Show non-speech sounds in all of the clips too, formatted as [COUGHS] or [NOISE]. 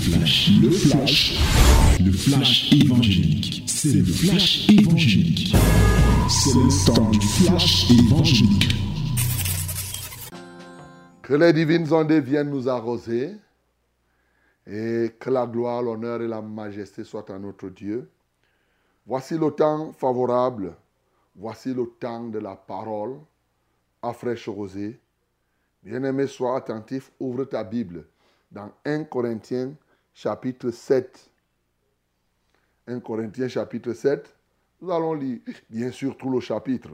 flash, le flash, le flash évangélique. C'est le flash évangélique. C'est le temps du flash évangélique. Que les divines ondes viennent nous arroser et que la gloire, l'honneur et la majesté soient à notre Dieu. Voici le temps favorable, voici le temps de la parole à fraîche rosée. Bien-aimé, sois attentif, ouvre ta Bible dans 1 Corinthiens chapitre 7. 1 Corinthiens chapitre 7. Nous allons lire bien sûr tout le chapitre.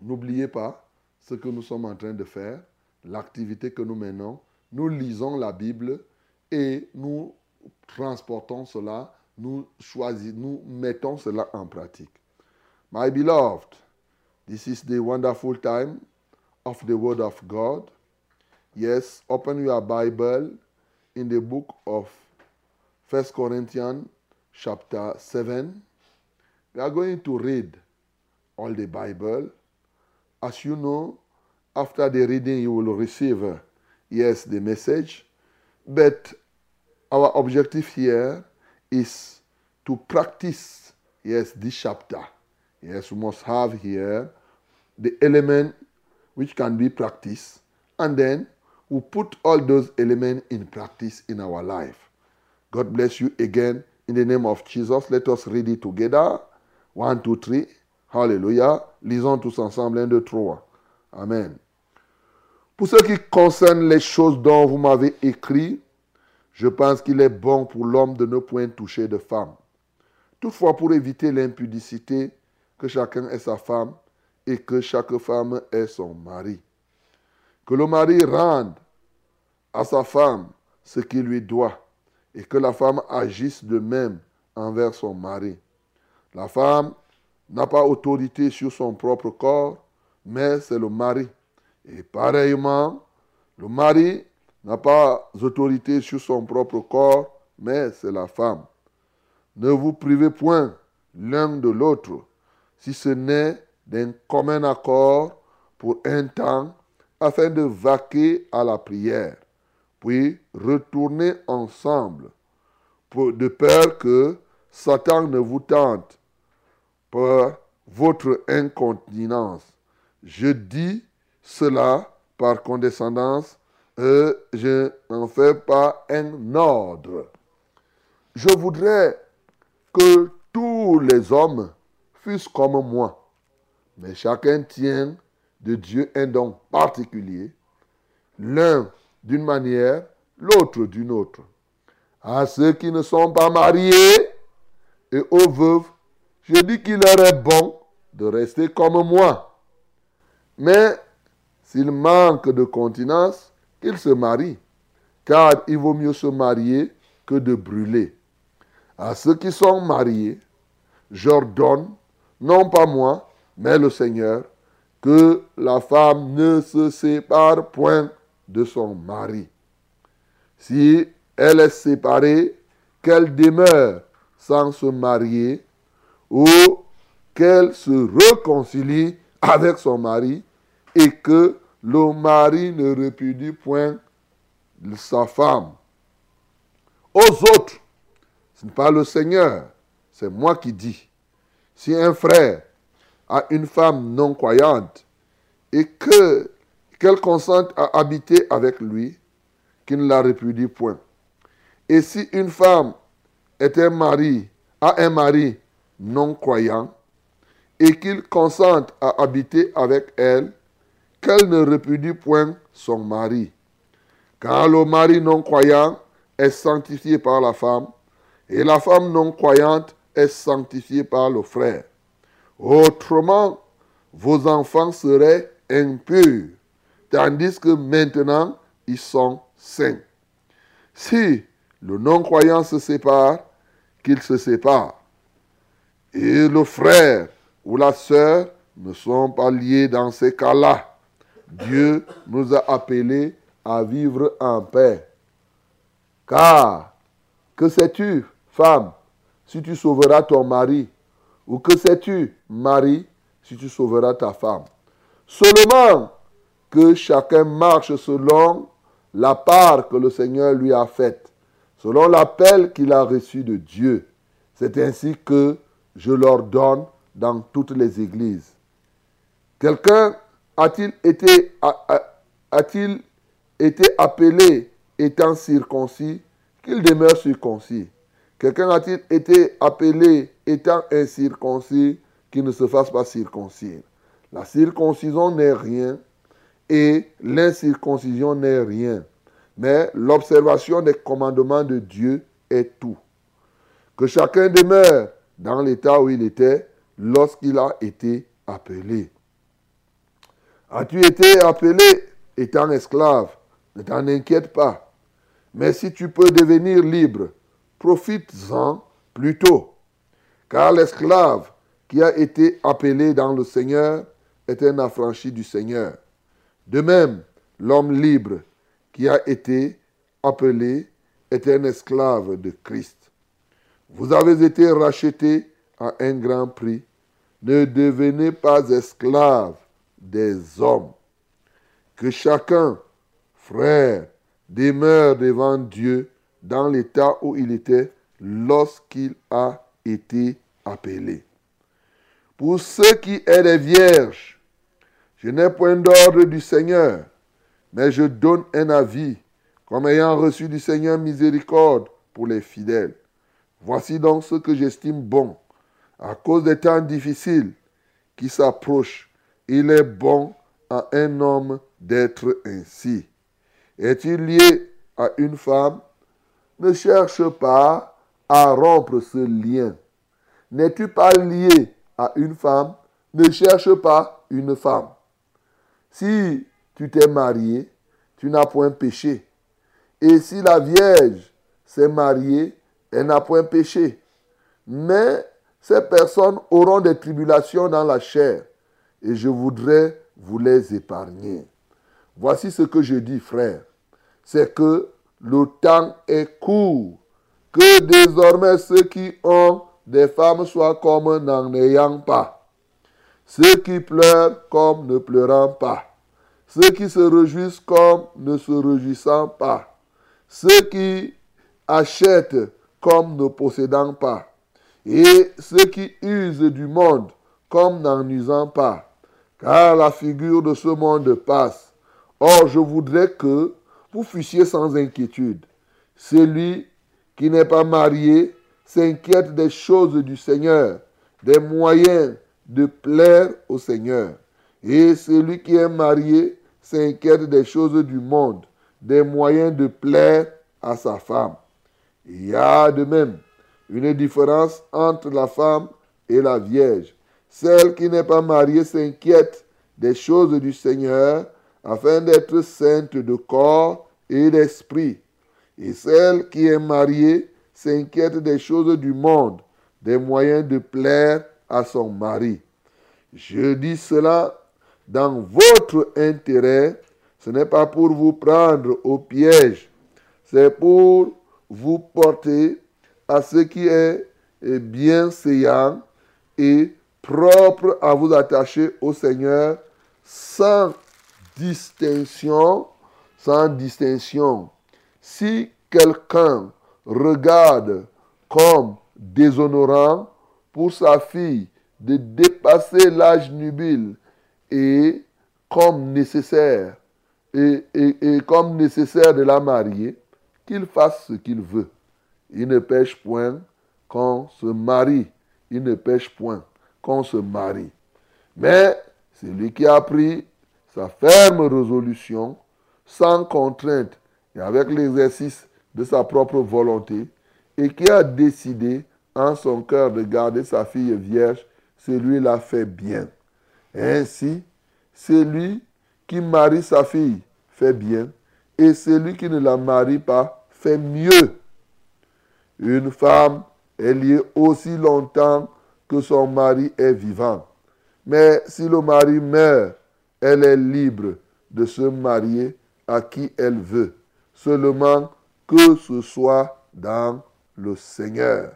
N'oubliez pas ce que nous sommes en train de faire, l'activité que nous menons. Nous lisons la Bible et nous transportons cela, nous choisissons, nous mettons cela en pratique. My beloved, this is the wonderful time of the Word of God. Yes, open your Bible in the book of First Corinthians chapter 7. We are going to read all the Bible. As you know, after the reading, you will receive, uh, yes, the message. But our objective here is to practice, yes, this chapter. Yes, we must have here the element which can be practiced, and then we put all those elements in practice in our life. God bless you again in the name of Jesus. Let us read it together. One, two, three. Hallelujah. Lisons tous ensemble. Un, deux, trois. Amen. Pour ce qui concerne les choses dont vous m'avez écrit, je pense qu'il est bon pour l'homme de ne point toucher de femme. Toutefois, pour éviter l'impudicité, que chacun ait sa femme et que chaque femme ait son mari. Que le mari rende à sa femme ce qu'il lui doit et que la femme agisse de même envers son mari. La femme n'a pas autorité sur son propre corps, mais c'est le mari. Et pareillement, le mari n'a pas autorité sur son propre corps, mais c'est la femme. Ne vous privez point l'un de l'autre, si ce n'est d'un commun accord pour un temps, afin de vaquer à la prière, puis retourner ensemble, pour, de peur que Satan ne vous tente par votre incontinence. Je dis cela par condescendance, et je n'en fais pas un ordre. Je voudrais que tous les hommes fussent comme moi, mais chacun tient de Dieu un don particulier, l'un d'une manière, l'autre d'une autre. À ceux qui ne sont pas mariés et aux veuves, je dis qu'il leur est bon de rester comme moi. Mais s'il manque de continence, qu'ils se marient, car il vaut mieux se marier que de brûler. À ceux qui sont mariés, j'ordonne, non pas moi, mais le Seigneur, que la femme ne se sépare point de son mari. Si elle est séparée, qu'elle demeure sans se marier ou qu'elle se réconcilie avec son mari et que le mari ne répudie point sa femme. Aux autres, ce n'est pas le Seigneur, c'est moi qui dis. Si un frère a une femme non croyante et que qu'elle consente à habiter avec lui, qu'il ne la répudie point. Et si une femme est un mari, a un mari non croyant, et qu'il consente à habiter avec elle, qu'elle ne répudie point son mari. Car le mari non croyant est sanctifié par la femme, et la femme non croyante est sanctifiée par le frère. Autrement, vos enfants seraient impurs, tandis que maintenant, ils sont saints. Si le non-croyant se sépare, qu'il se sépare. Et le frère ou la sœur ne sont pas liés dans ces cas-là. Dieu nous a appelés à vivre en paix. Car, que sais-tu, femme, si tu sauveras ton mari? Ou que sais-tu, mari, si tu sauveras ta femme Seulement que chacun marche selon la part que le Seigneur lui a faite. selon l'appel qu'il a reçu de Dieu. C'est ainsi que je l'ordonne dans toutes les églises. Quelqu'un a-t-il été, a-t-il été appelé étant circoncis qu'il demeure circoncis? Quelqu'un a-t-il été appelé étant incirconcis ne se fasse pas circoncire La circoncision n'est rien et l'incirconcision n'est rien. Mais l'observation des commandements de Dieu est tout. Que chacun demeure dans l'état où il était lorsqu'il a été appelé. As-tu été appelé étant esclave? Ne t'en inquiète pas. Mais si tu peux devenir libre, profites-en plutôt. Car l'esclave qui a été appelé dans le Seigneur est un affranchi du Seigneur. De même, l'homme libre qui a été appelé est un esclave de Christ. Vous avez été rachetés à un grand prix. Ne devenez pas esclaves des hommes. Que chacun, frère, demeure devant Dieu dans l'état où il était lorsqu'il a été appelé. Pour ceux qui est des vierges, je n'ai point d'ordre du Seigneur, mais je donne un avis, comme ayant reçu du Seigneur miséricorde pour les fidèles. Voici donc ce que j'estime bon. À cause des temps difficiles qui s'approchent, il est bon à un homme d'être ainsi. Est-il lié à une femme? Ne cherche pas à rompre ce lien. N'es-tu pas lié à une femme Ne cherche pas une femme. Si tu t'es marié, tu n'as point péché. Et si la Vierge s'est mariée, elle n'a point péché. Mais ces personnes auront des tribulations dans la chair et je voudrais vous les épargner. Voici ce que je dis, frère. C'est que le temps est court. Que désormais ceux qui ont des femmes soient comme n'en ayant pas. Ceux qui pleurent comme ne pleurant pas. Ceux qui se réjouissent comme ne se réjouissant pas. Ceux qui achètent comme ne possédant pas. Et ceux qui usent du monde comme n'en usant pas. Car la figure de ce monde passe. Or, je voudrais que vous fussiez sans inquiétude. Celui qui n'est pas marié s'inquiète des choses du Seigneur, des moyens de plaire au Seigneur. Et celui qui est marié s'inquiète des choses du monde, des moyens de plaire à sa femme. Il y a de même une différence entre la femme et la vierge. Celle qui n'est pas mariée s'inquiète des choses du Seigneur afin d'être sainte de corps et d'esprit. Et celle qui est mariée s'inquiète des choses du monde, des moyens de plaire à son mari. Je dis cela dans votre intérêt. Ce n'est pas pour vous prendre au piège, c'est pour vous porter à ce qui est bienséant et propre à vous attacher au Seigneur sans distinction, sans distinction. Si quelqu'un regarde comme déshonorant pour sa fille de dépasser l'âge nubile et comme nécessaire et, et comme nécessaire de la marier, qu'il fasse ce qu'il veut. Il ne pêche point quand se marie. Il ne pêche point quand se marie. Mais celui qui a pris sa ferme résolution, sans contrainte et avec l'exercice de sa propre volonté, et qui a décidé en son cœur de garder sa fille vierge, celui-là fait bien. Ainsi, celui qui marie sa fille fait bien, et celui qui ne la marie pas fait mieux. Une femme est liée aussi longtemps que son mari est vivant. Mais si le mari meurt, elle est libre de se marier à qui elle veut, seulement que ce soit dans le Seigneur.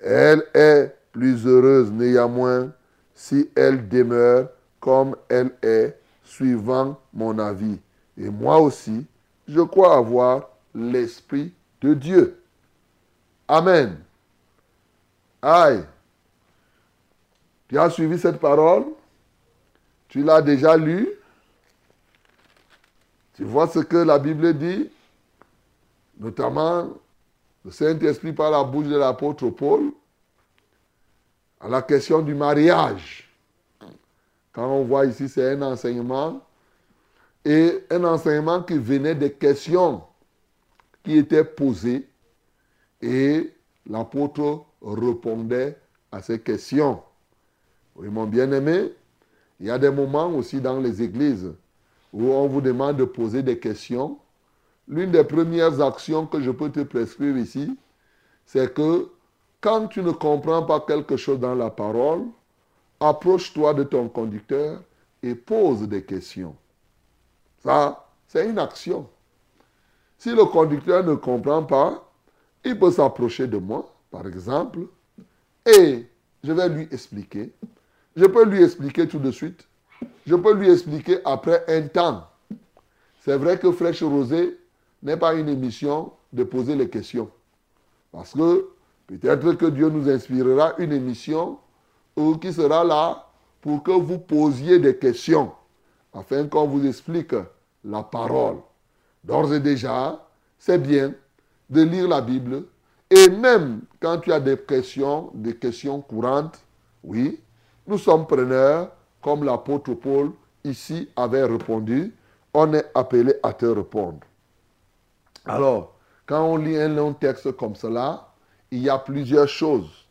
Elle est plus heureuse néanmoins si elle demeure comme elle est, suivant mon avis. Et moi aussi, je crois avoir l'esprit de Dieu. Amen. Aïe. Tu as suivi cette parole? Tu l'as déjà lu? Tu vois ce que la Bible dit? Notamment, le Saint-Esprit par la bouche de l'apôtre Paul à la question du mariage. Quand on voit ici, c'est un enseignement et un enseignement qui venait des questions qui étaient posées et l'apôtre répondait à ces questions. Oui, mon bien-aimé, il y a des moments aussi dans les églises où on vous demande de poser des questions. L'une des premières actions que je peux te prescrire ici, c'est que quand tu ne comprends pas quelque chose dans la parole, approche-toi de ton conducteur et pose des questions. Ça, c'est une action. Si le conducteur ne comprend pas, il peut s'approcher de moi, par exemple, et je vais lui expliquer. Je peux lui expliquer tout de suite. Je peux lui expliquer après un temps. C'est vrai que Fraîche Rosée n'est pas une émission de poser les questions. Parce que peut-être que Dieu nous inspirera une émission qui sera là pour que vous posiez des questions, afin qu'on vous explique la parole. D'ores et déjà, c'est bien de lire la Bible. Et même quand tu as des questions, des questions courantes, oui, nous sommes preneurs, comme l'apôtre Paul ici avait répondu, on est appelé à te répondre. Alors, quand on lit un long texte comme cela, il y a plusieurs choses.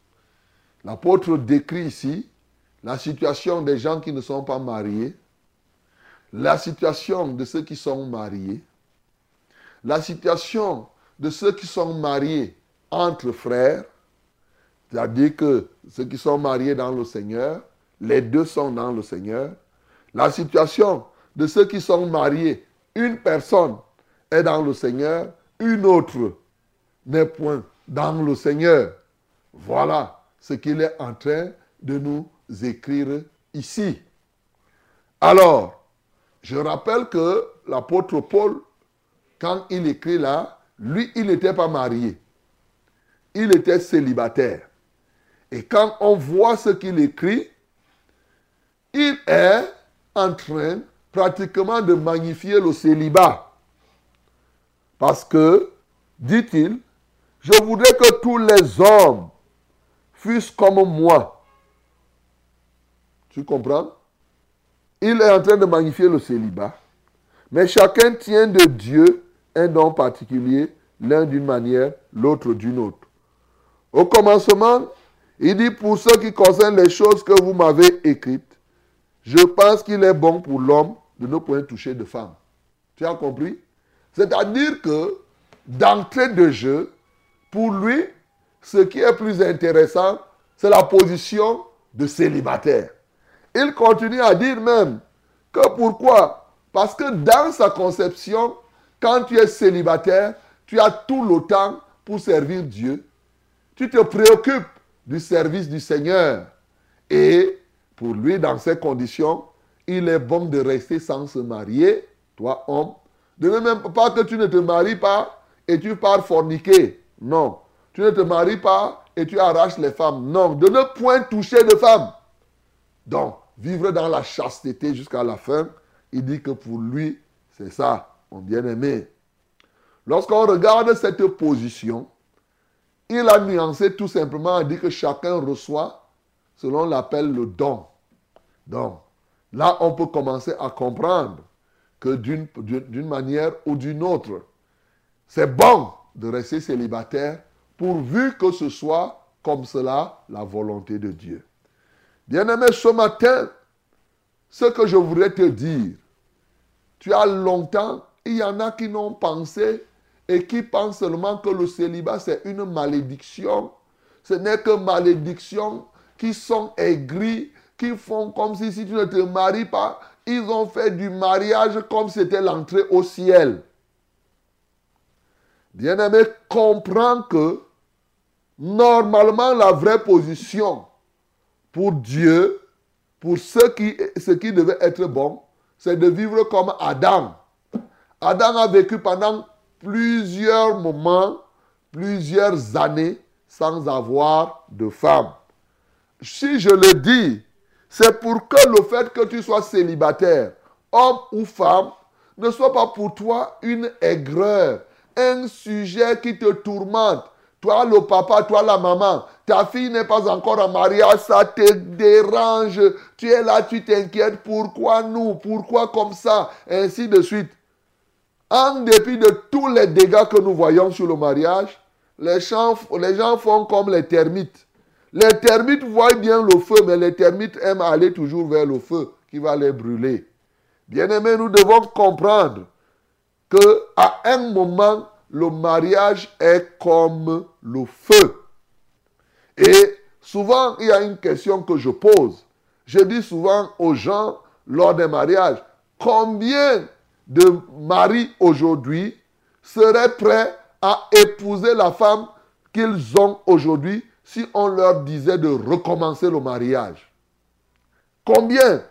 L'apôtre décrit ici la situation des gens qui ne sont pas mariés, la situation de ceux qui sont mariés, la situation de ceux qui sont mariés entre frères, c'est-à-dire que ceux qui sont mariés dans le Seigneur, les deux sont dans le Seigneur, la situation de ceux qui sont mariés, une personne est dans le Seigneur, une autre n'est point dans le Seigneur. Voilà ce qu'il est en train de nous écrire ici. Alors, je rappelle que l'apôtre Paul, quand il écrit là, lui, il n'était pas marié. Il était célibataire. Et quand on voit ce qu'il écrit, il est en train pratiquement de magnifier le célibat. Parce que, dit-il, je voudrais que tous les hommes fussent comme moi. Tu comprends? Il est en train de magnifier le célibat. Mais chacun tient de Dieu un don particulier, l'un d'une manière, l'autre d'une autre. Au commencement, il dit, pour ce qui concerne les choses que vous m'avez écrites, je pense qu'il est bon pour l'homme de ne point toucher de femme. Tu as compris? C'est-à-dire que d'entrée de jeu, pour lui, ce qui est plus intéressant, c'est la position de célibataire. Il continue à dire même que pourquoi? Parce que dans sa conception, quand tu es célibataire, tu as tout le temps pour servir Dieu. Tu te préoccupes du service du Seigneur. Et pour lui, dans ces conditions, il est bon de rester sans se marier, toi homme. De même pas que tu ne te maries pas et tu pars forniquer. Non. Tu ne te maries pas et tu arraches les femmes. Non. De ne point toucher de femmes. Donc, vivre dans la chasteté jusqu'à la fin, il dit que pour lui, c'est ça, mon bien-aimé. Lorsqu'on regarde cette position, il a nuancé tout simplement, dit que chacun reçoit selon l'appel le don. Donc, là, on peut commencer à comprendre que d'une manière ou d'une autre, c'est bon de rester célibataire pourvu que ce soit comme cela la volonté de Dieu. Bien-aimé, ce matin, ce que je voudrais te dire, tu as longtemps, il y en a qui n'ont pensé et qui pensent seulement que le célibat, c'est une malédiction. Ce n'est que malédiction qui sont aigris, qui font comme si si tu ne te maries pas, ils ont fait du mariage comme c'était l'entrée au ciel. Bien-aimé, comprends que normalement la vraie position pour Dieu, pour ce qui, ce qui devait être bon, c'est de vivre comme Adam. Adam a vécu pendant plusieurs moments plusieurs années sans avoir de femme. Si je le dis, c'est pour que le fait que tu sois célibataire, homme ou femme, ne soit pas pour toi une aigreur, un sujet qui te tourmente. Toi, le papa, toi, la maman, ta fille n'est pas encore en mariage, ça te dérange. Tu es là, tu t'inquiètes. Pourquoi nous? Pourquoi comme ça? Ainsi de suite. En dépit de tous les dégâts que nous voyons sur le mariage, les gens, les gens font comme les termites. Les termites voient bien le feu, mais les termites aiment aller toujours vers le feu qui va les brûler. Bien-aimés, nous devons comprendre que à un moment, le mariage est comme le feu. Et souvent, il y a une question que je pose. Je dis souvent aux gens lors des mariages, combien de maris aujourd'hui seraient prêts à épouser la femme qu'ils ont aujourd'hui si on leur disait de recommencer le mariage Combien?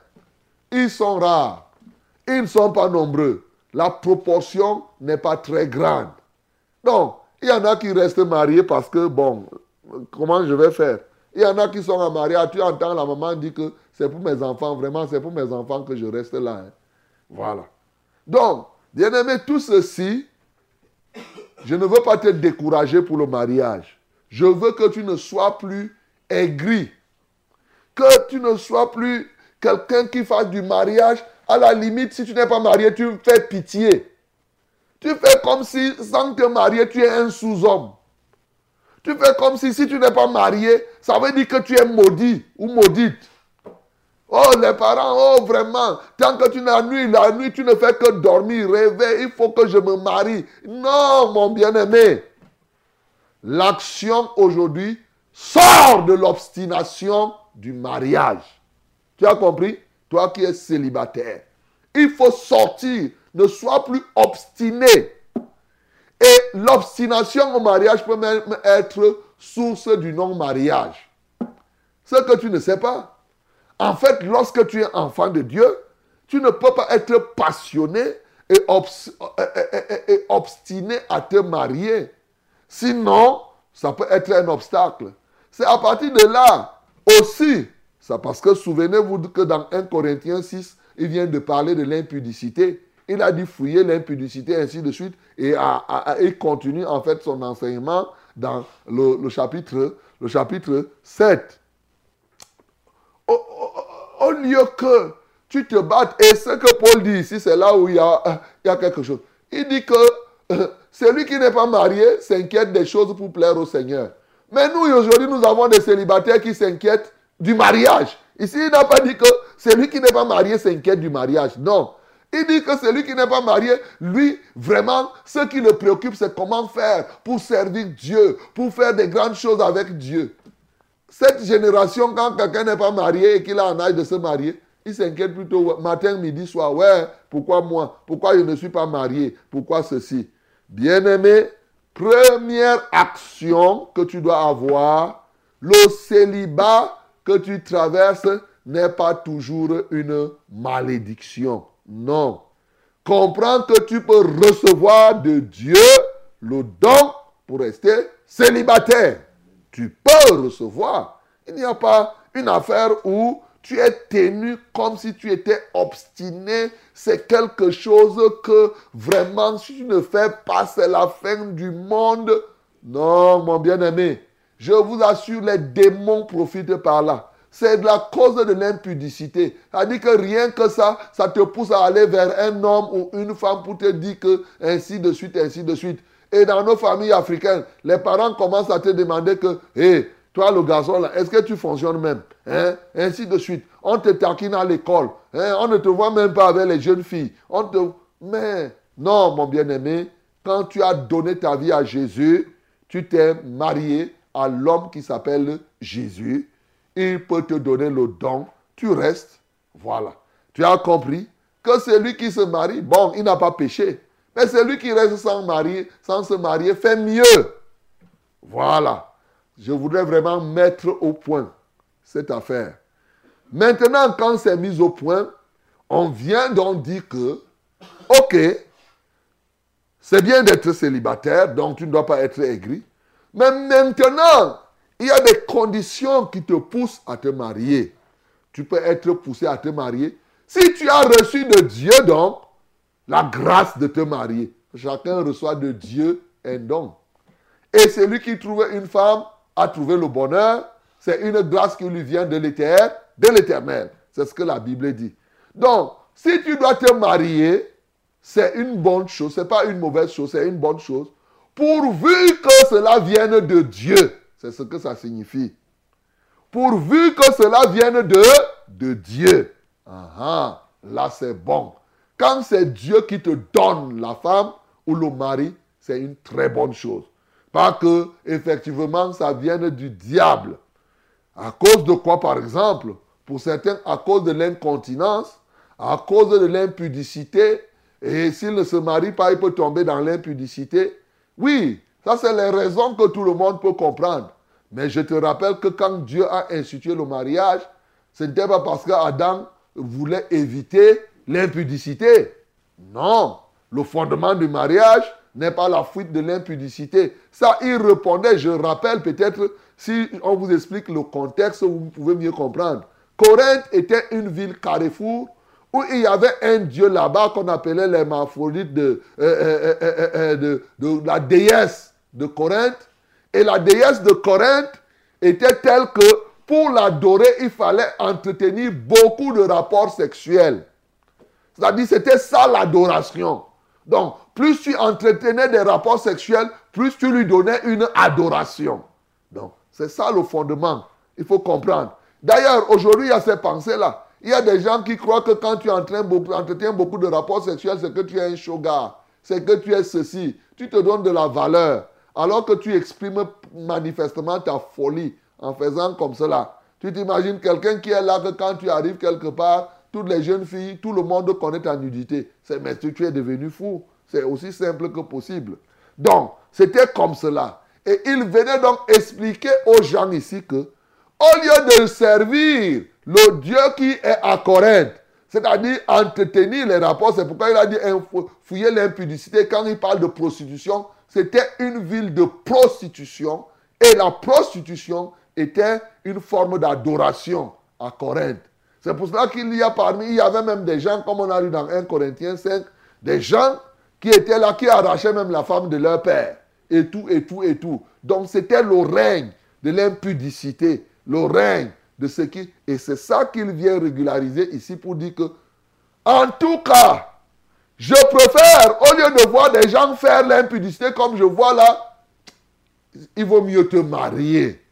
Ils sont rares. Ils ne sont pas nombreux. La proportion n'est pas très grande. Donc, il y en a qui restent mariés parce que, bon, comment je vais faire? Il y en a qui sont en mariage. Tu entends la maman dire que c'est pour mes enfants, vraiment, c'est pour mes enfants que je reste là. Hein. Voilà. Donc, bien aimé, tout ceci, je ne veux pas te décourager pour le mariage. Je veux que tu ne sois plus aigri. Que tu ne sois plus quelqu'un qui fasse du mariage. À la limite, si tu n'es pas marié, tu fais pitié. Tu fais comme si, sans te marier, tu es un sous-homme. Tu fais comme si, si tu n'es pas marié, ça veut dire que tu es maudit ou maudite. Oh, les parents, oh, vraiment, tant que tu n'as nuit, la nuit, tu ne fais que dormir, rêver, il faut que je me marie. Non, mon bien-aimé. L'action aujourd'hui sort de l'obstination du mariage. Tu as compris? Toi qui es célibataire. Il faut sortir. Ne sois plus obstiné. Et l'obstination au mariage peut même être source du non-mariage. Ce que tu ne sais pas. En fait, lorsque tu es enfant de Dieu, tu ne peux pas être passionné et, obstiné à te marier. Sinon, ça peut être un obstacle. C'est à partir de là aussi, c'est parce que souvenez-vous que dans 1 Corinthiens 6, il vient de parler de l'impudicité. Il a dit fouiller l'impudicité, ainsi de suite, et il continue en fait son enseignement dans le, chapitre, le chapitre 7 au, lieu que tu te battes, et ce que Paul dit ici, c'est là où il y, a, quelque chose. Il dit que [COUGHS] celui qui n'est pas marié s'inquiète des choses pour plaire au Seigneur. Mais nous, aujourd'hui, nous avons des célibataires qui s'inquiètent du mariage. Ici, il n'a pas dit que celui qui n'est pas marié s'inquiète du mariage. Non. Il dit que celui qui n'est pas marié, lui, vraiment, ce qui le préoccupe, c'est comment faire pour servir Dieu, pour faire des grandes choses avec Dieu. Cette génération, quand quelqu'un n'est pas marié et qu'il a un âge de se marier, il s'inquiète plutôt matin, midi, soir. Ouais, pourquoi moi? Pourquoi je ne suis pas marié? Pourquoi ceci? Bien-aimé, première action que tu dois avoir, le célibat que tu traverses n'est pas toujours une malédiction. Non. Comprends que tu peux recevoir de Dieu le don pour rester célibataire tu peux recevoir. Il n'y a pas une affaire où tu es tenu comme si tu étais obstiné. C'est quelque chose que vraiment, si tu ne fais pas, c'est la fin du monde. Non, mon bien-aimé, je vous assure, les démons profitent par là. C'est la cause de l'impudicité. Dit que rien que ça, ça te pousse à aller vers un homme ou une femme pour te dire que ainsi de suite, ainsi de suite. Et dans nos familles africaines, les parents commencent à te demander que, toi le garçon là, est-ce que tu fonctionnes même hein? Ainsi de suite. On te taquine à l'école. Hein? On ne te voit même pas avec les jeunes filles. On te... Mais non, mon bien-aimé, quand tu as donné ta vie à Jésus, tu t'es marié à l'homme qui s'appelle Jésus. Il peut te donner le don. Tu restes. Voilà. Tu as compris que celui qui se marie, bon, il n'a pas péché. Mais celui qui reste sans, marier, sans se marier fait mieux. Voilà. Je voudrais vraiment mettre au point cette affaire. Maintenant, quand c'est mis au point, on vient donc dire que, ok, c'est bien d'être célibataire, donc tu ne dois pas être aigri. Mais maintenant, il y a des conditions qui te poussent à te marier. Tu peux être poussé à te marier si tu as reçu de Dieu donc la grâce de te marier. Chacun reçoit de Dieu un don. Et celui qui trouve une femme a trouvé le bonheur. C'est une grâce qui lui vient de l'éternel. C'est ce que la Bible dit. Donc, si tu dois te marier, c'est une bonne chose. Ce n'est pas une mauvaise chose, c'est une bonne chose. Pourvu que cela vienne de Dieu. C'est ce que ça signifie. Pourvu que cela vienne de, de Dieu. Ah, là c'est bon. Quand c'est Dieu qui te donne la femme ou le mari, c'est une très bonne chose. Pas que, effectivement, ça vienne du diable. À cause de quoi, par exemple? Pour certains, à cause de l'incontinence, à cause de l'impudicité. Et s'il ne se marie pas, il peut tomber dans l'impudicité. Oui, ça, c'est les raisons que tout le monde peut comprendre. Mais je te rappelle que quand Dieu a institué le mariage, ce n'était pas parce qu'Adam voulait éviter l'impudicité. Non, le fondement du mariage n'est pas la fuite de l'impudicité. Ça, il répondait, je rappelle peut-être, si on vous explique le contexte, vous pouvez mieux comprendre. Corinthe était une ville carrefour où il y avait un dieu là-bas qu'on appelait l'hermaphrodite euh, euh, euh, de, de la déesse de Corinthe. Et la déesse de Corinthe était telle que pour l'adorer, il fallait entretenir beaucoup de rapports sexuels. C'est-à-dire, c'était ça l'adoration. Donc, plus tu entretenais des rapports sexuels, plus tu lui donnais une adoration. Donc, c'est ça le fondement. Il faut comprendre. D'ailleurs, aujourd'hui, il y a ces pensées-là. Il y a des gens qui croient que quand tu entretiens beaucoup de rapports sexuels, c'est que tu es un shogar. C'est que tu es ceci. Tu te donnes de la valeur. Alors que tu exprimes manifestement ta folie en faisant comme cela. Tu t'imagines quelqu'un qui est là que quand tu arrives quelque part, toutes les jeunes filles, tout le monde connaît ta nudité. C'est mais tu es devenu fou. C'est aussi simple que possible. Donc, c'était comme cela. Et il venait donc expliquer aux gens ici que, au lieu de servir le Dieu qui est à Corinthe, c'est-à-dire entretenir les rapports, c'est pourquoi il a dit fouiller l'impudicité. Quand il parle de prostitution, c'était une ville de prostitution. Et la prostitution, était une forme d'adoration à Corinthe. C'est pour cela qu'il y a parmi, il y avait même des gens, comme on a lu dans 1 Corinthiens 5, des gens qui étaient là, qui arrachaient même la femme de leur père. Et tout, et tout, et tout. Donc c'était le règne de l'impudicité, le règne de ce qui... Et c'est ça qu'il vient régulariser ici pour dire que, en tout cas, je préfère, au lieu de voir des gens faire l'impudicité comme je vois là, il vaut mieux te marier.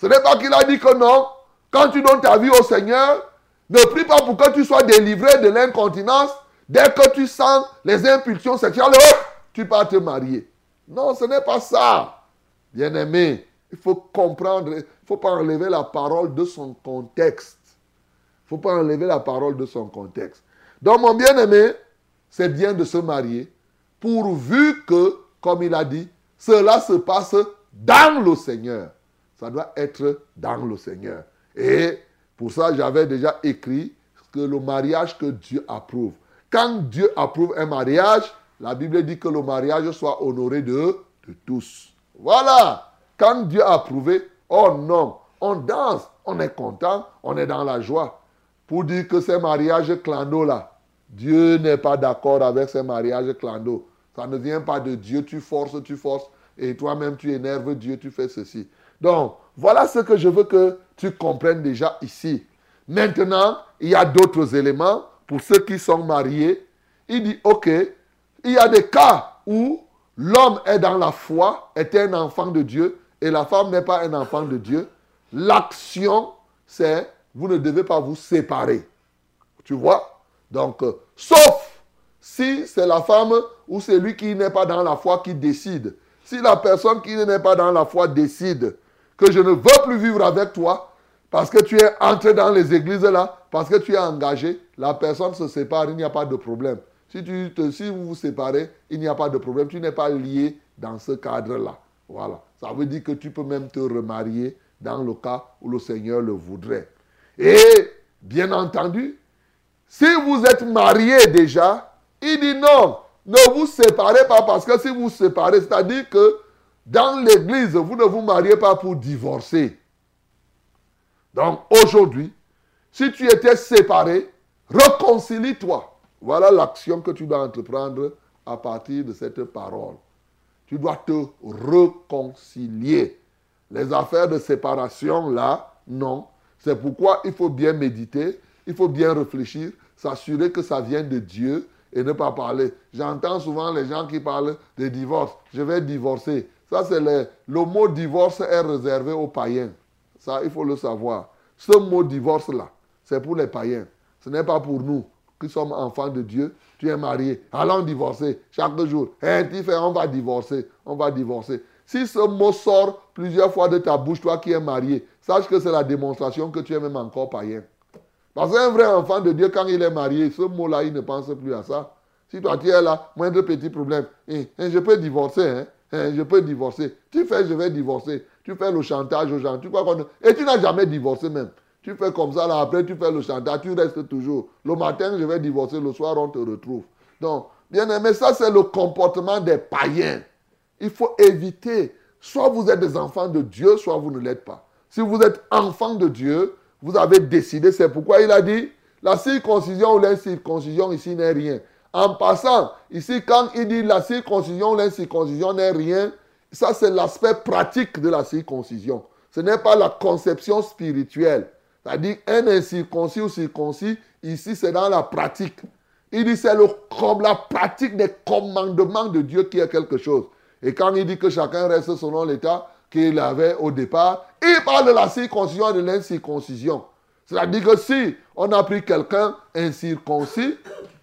Ce n'est pas qu'il a dit que non. Quand tu donnes ta vie au Seigneur, ne prie pas pour que tu sois délivré de l'incontinence. Dès que tu sens les impulsions sexuelles, tu vas te marier. Non, ce n'est pas ça. Bien-aimé, il faut comprendre, il ne faut pas enlever la parole de son contexte. Il ne faut pas enlever la parole de son contexte. Donc, mon bien-aimé, c'est bien de se marier, pourvu que, comme il a dit, cela se passe dans le Seigneur ça doit être dans le Seigneur. Et pour ça, j'avais déjà écrit que le mariage que Dieu approuve. Quand Dieu approuve un mariage, la Bible dit que le mariage soit honoré de, tous. Voilà. Quand Dieu a approuvé, oh non, on danse, on est content, on est dans la joie. Pour dire que ces mariages clando là, Dieu n'est pas d'accord avec ces mariages clando. Ça ne vient pas de Dieu, tu forces, tu forces, et toi-même tu énerves Dieu, tu fais ceci. Donc, voilà ce que je veux que tu comprennes déjà ici. Maintenant, il y a d'autres éléments pour ceux qui sont mariés. Il dit, OK, il y a des cas où l'homme est dans la foi, est un enfant de Dieu, et la femme n'est pas un enfant de Dieu. L'action, c'est, vous ne devez pas vous séparer. Tu vois? Donc, euh, sauf si c'est la femme ou c'est lui qui n'est pas dans la foi qui décide. Si la personne qui n'est pas dans la foi décide que je ne veux plus vivre avec toi parce que tu es entré dans les églises là, parce que tu es engagé, la personne se sépare, il n'y a pas de problème. Si, vous vous séparez, il n'y a pas de problème. Tu n'es pas lié dans ce cadre-là. Voilà. Ça veut dire que tu peux même te remarier dans le cas où le Seigneur le voudrait. Et, bien entendu, si vous êtes marié déjà, il dit non, ne vous séparez pas parce que si vous vous séparez, c'est-à-dire que Dans l'église, vous ne vous mariez pas pour divorcer. Donc aujourd'hui, si tu étais séparé, réconcilie-toi. Voilà l'action que tu dois entreprendre à partir de cette parole. Tu dois te réconcilier. Les affaires de séparation, là, non. C'est pourquoi il faut bien méditer, il faut bien réfléchir, s'assurer que ça vient de Dieu et ne pas parler. J'entends souvent les gens qui parlent de divorce. Je vais divorcer. Ça, c'est le, le mot divorce est réservé aux païens. Ça, il faut le savoir. Ce mot divorce-là, c'est pour les païens. Ce n'est pas pour nous qui sommes enfants de Dieu. Tu es marié. Allons divorcer chaque jour. Hein, on va divorcer. On va divorcer. Si ce mot sort plusieurs fois de ta bouche, toi qui es marié, sache que c'est la démonstration que tu es même encore païen. Parce qu'un vrai enfant de Dieu, quand il est marié, ce mot-là, il ne pense plus à ça. Si toi, tu es là, moindre petit problème, je peux divorcer, hein, je peux divorcer. Tu fais, je vais divorcer. Tu fais le chantage aux gens. Tu Et tu n'as jamais divorcé même. Tu fais comme ça, là, après tu fais le chantage, tu restes toujours. Le matin, je vais divorcer, le soir, on te retrouve. Donc, bien aimé, ça c'est le comportement des païens. Il faut éviter. Soit vous êtes des enfants de Dieu, soit vous ne l'êtes pas. Si vous êtes enfant de Dieu, vous avez décidé, c'est pourquoi il a dit, la circoncision ou l'incirconcision ici n'est rien. En passant, ici, quand il dit la circoncision ou l'incirconcision n'est rien, ça c'est l'aspect pratique de la circoncision. Ce n'est pas la conception spirituelle. C'est-à-dire un incirconcis ou circoncis, ici c'est dans la pratique. Il dit c'est la pratique des commandements de Dieu qui est quelque chose. Et quand il dit que chacun reste selon l'état qu'il avait au départ, il parle de la circoncision et de l'incirconcision. C'est-à-dire que si on a pris quelqu'un incirconcis,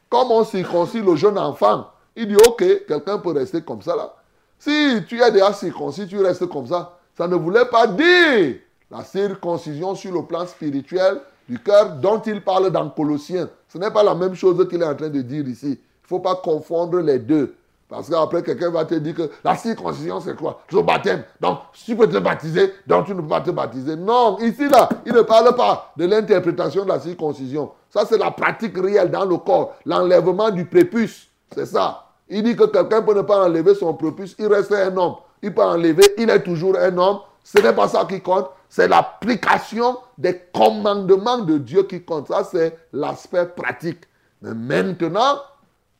comme on circoncis le jeune enfant, il dit ok, quelqu'un peut rester comme ça là. Si tu es déjà circoncis, tu restes comme ça. Ça ne voulait pas dire la circoncision sur le plan spirituel du cœur dont il parle dans Colossiens. Ce n'est pas la même chose qu'il est en train de dire ici. Il ne faut pas confondre les deux. Parce qu'après, quelqu'un va te dire que la circoncision, c'est quoi? Le baptême. Donc, tu peux te baptiser, donc tu ne peux pas te baptiser. Non, ici, là, il ne parle pas de l'interprétation de la circoncision. Ça, c'est la pratique réelle dans le corps. L'enlèvement du prépuce. C'est ça. Il dit que quelqu'un peut ne pas enlever son prépuce, il reste un homme. Il peut enlever, il est toujours un homme. Ce n'est pas ça qui compte. C'est l'application des commandements de Dieu qui compte. Ça, c'est l'aspect pratique. Mais maintenant,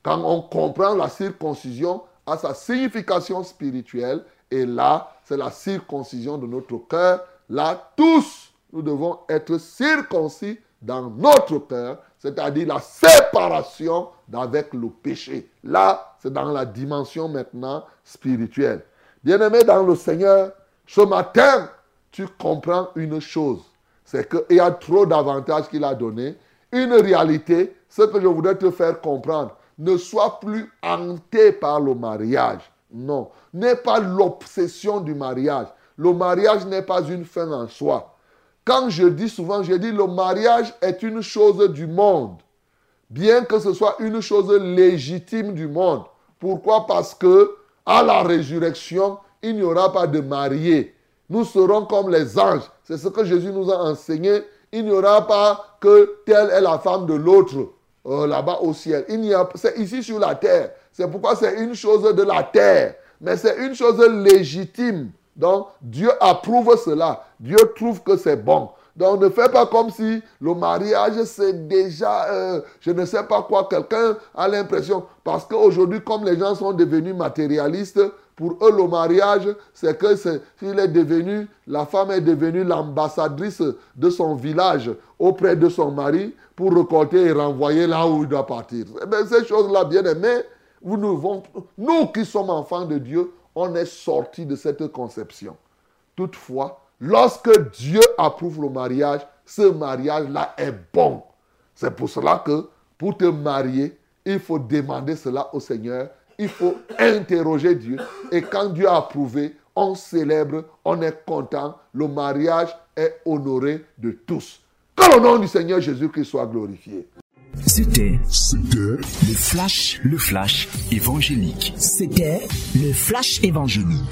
quand on comprend la circoncision à sa signification spirituelle, et là, c'est la circoncision de notre cœur. Là, tous, nous devons être circoncis dans notre cœur, c'est-à-dire la séparation d'avec le péché. Là, c'est dans la dimension maintenant spirituelle. Bien-aimé dans le Seigneur, ce matin, tu comprends une chose. C'est qu'il y a trop d'avantages qu'il a donnés. Une réalité, ce que je voudrais te faire comprendre, ne sois plus hanté par le mariage. Non, n'est pas l'obsession du mariage. Le mariage n'est pas une fin en soi. Quand je dis souvent, je dis le mariage est une chose du monde. Bien que ce soit une chose légitime du monde. Pourquoi? Parce que à la résurrection, il n'y aura pas de mariés. Nous serons comme les anges. C'est ce que Jésus nous a enseigné. Il n'y aura pas que telle est la femme de l'autre euh, là-bas au ciel. C'est ici sur la terre. C'est pourquoi c'est une chose de la terre. Mais c'est une chose légitime. Donc Dieu approuve cela. Dieu trouve que c'est bon. Donc ne fais pas comme si le mariage c'est déjà, euh, je ne sais pas quoi, quelqu'un a l'impression. Parce qu'aujourd'hui, comme les gens sont devenus matérialistes, pour eux, le mariage, c'est que s'il est devenu, la femme est devenue l'ambassadrice de son village auprès de son mari pour récolter et renvoyer là où il doit partir. Eh ces choses-là, bien aimées, nous, nous, nous qui sommes enfants de Dieu, on est sortis de cette conception. Toutefois, lorsque Dieu approuve le mariage, ce mariage-là est bon. C'est pour cela que pour te marier, il faut demander cela au Seigneur il faut interroger Dieu. Et quand Dieu a approuvé, on célèbre, on est content, le mariage est honoré de tous. Que le nom du Seigneur Jésus-Christ soit glorifié. C'était le flash, le flash évangélique. C'était le flash évangélique.